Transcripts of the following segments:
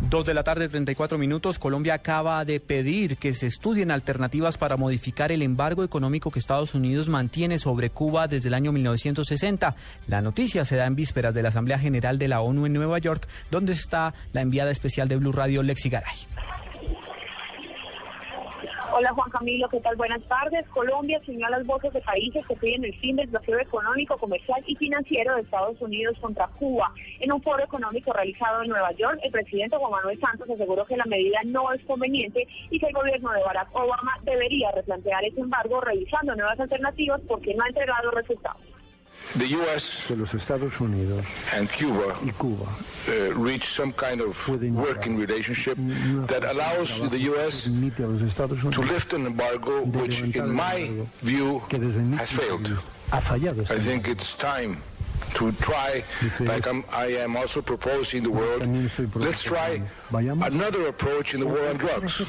Dos de la tarde, 34 minutos. Colombia acaba de pedir que se estudien alternativas para modificar el embargo económico que Estados Unidos mantiene sobre Cuba desde el año 1960. La noticia se da en vísperas de la Asamblea General de la ONU en Nueva York, donde está la enviada especial de Blue Radio, Lexi Garay. Hola Juan Camilo, ¿qué tal? Buenas tardes. Colombia señala las voces de países que piden el fin del bloqueo económico, comercial y financiero de Estados Unidos contra Cuba. En un foro económico realizado en Nueva York, el presidente Juan Manuel Santos aseguró que la medida no es conveniente y que el gobierno de Barack Obama debería replantear ese embargo revisando nuevas alternativas porque no ha entregado resultados. The U.S. que los Estados Unidos and Cuba y Cuba uh, reach some kind of working relationship that allows the U.S. permite a los Estados to lift an embargo which, in my view, que desde mi has failed. vista ha fallado. I think it's time to try, like I'm, I am also proposing the world, let's try another approach in the war on drugs.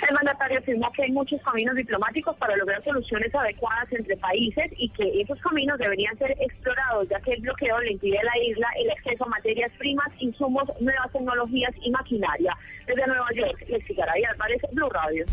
El mandatario afirmó que hay muchos caminos diplomáticos para lograr soluciones adecuadas entre países y que esos caminos deberían ser explorados, ya que el bloqueo le impide a la isla el acceso a materias primas, insumos, nuevas tecnologías y maquinaria. Desde Nueva York, les Garay Álvarez, Blue Radio.